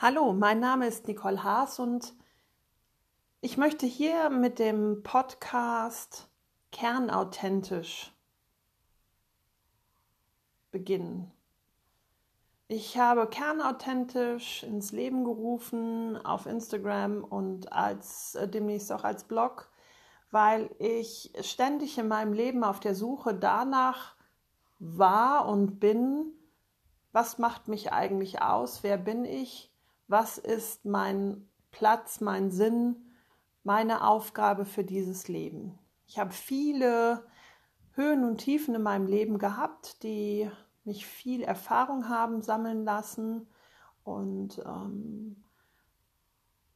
Hallo, mein Name ist Nicole Haas und ich möchte hier mit dem Podcast Kernauthentisch beginnen. Ich habe Kernauthentisch ins Leben gerufen auf Instagram und als äh, demnächst auch als Blog, weil ich ständig in meinem Leben auf der Suche danach war und bin, was macht mich eigentlich aus, wer bin ich, was ist mein Platz, mein Sinn, meine Aufgabe für dieses Leben. Ich habe viele Höhen und Tiefen in meinem Leben gehabt, die mich viel Erfahrung haben sammeln lassen. Und ähm,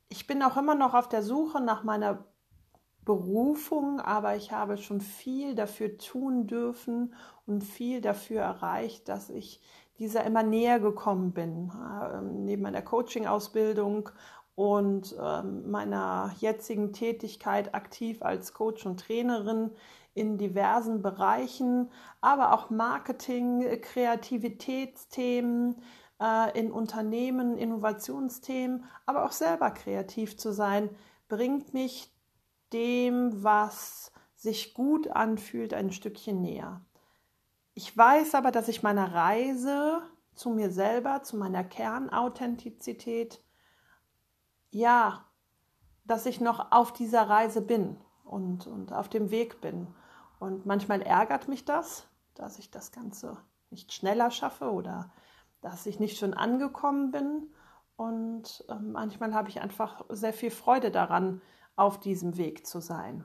ich bin auch immer noch auf der Suche nach meiner Berufung, aber ich habe schon viel dafür tun dürfen und viel dafür erreicht, dass ich dieser immer näher gekommen bin. Ähm, neben meiner Coaching-Ausbildung und ähm, meiner jetzigen Tätigkeit aktiv als Coach und Trainerin in diversen Bereichen, aber auch Marketing, Kreativitätsthemen äh, in Unternehmen, Innovationsthemen, aber auch selber kreativ zu sein, bringt mich dem, was sich gut anfühlt, ein Stückchen näher. Ich weiß aber, dass ich meiner Reise zu mir selber, zu meiner Kernauthentizität, ja, dass ich noch auf dieser Reise bin und, und auf dem Weg bin. Und manchmal ärgert mich das, dass ich das Ganze nicht schneller schaffe oder dass ich nicht schon angekommen bin. Und äh, manchmal habe ich einfach sehr viel Freude daran, auf diesem Weg zu sein.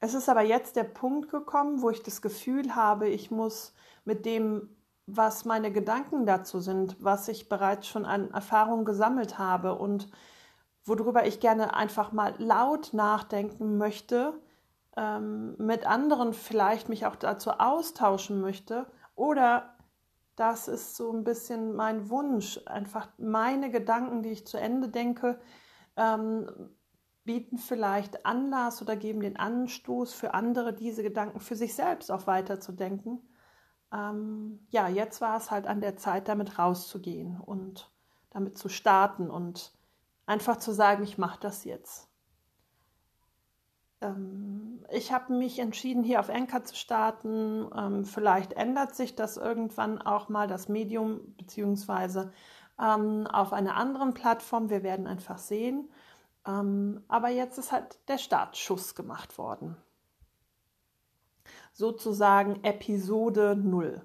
Es ist aber jetzt der Punkt gekommen, wo ich das Gefühl habe, ich muss mit dem, was meine Gedanken dazu sind, was ich bereits schon an Erfahrung gesammelt habe und worüber ich gerne einfach mal laut nachdenken möchte, ähm, mit anderen vielleicht mich auch dazu austauschen möchte oder das ist so ein bisschen mein Wunsch, einfach meine Gedanken, die ich zu Ende denke, ähm, bieten vielleicht Anlass oder geben den Anstoß für andere, diese Gedanken für sich selbst auch weiterzudenken. Ähm, ja, jetzt war es halt an der Zeit, damit rauszugehen und damit zu starten und einfach zu sagen, ich mache das jetzt. Ähm, ich habe mich entschieden, hier auf Enker zu starten. Ähm, vielleicht ändert sich das irgendwann auch mal, das Medium, beziehungsweise ähm, auf einer anderen Plattform. Wir werden einfach sehen. Ähm, aber jetzt ist halt der Startschuss gemacht worden. Sozusagen Episode 0.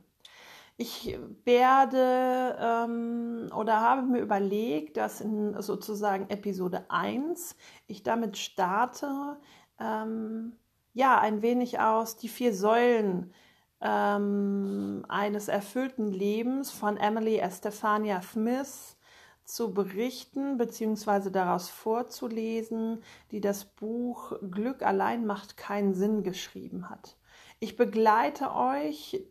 Ich werde ähm, oder habe mir überlegt, dass in sozusagen Episode 1 ich damit starte, ähm, ja, ein wenig aus die vier Säulen ähm, eines erfüllten Lebens von Emily Estefania Smith zu berichten bzw. daraus vorzulesen, die das Buch Glück allein macht keinen Sinn geschrieben hat. Ich begleite euch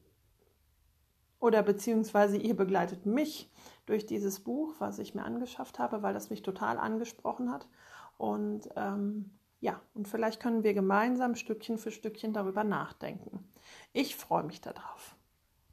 oder beziehungsweise ihr begleitet mich durch dieses Buch, was ich mir angeschafft habe, weil das mich total angesprochen hat. Und ähm, ja, und vielleicht können wir gemeinsam Stückchen für Stückchen darüber nachdenken. Ich freue mich darauf.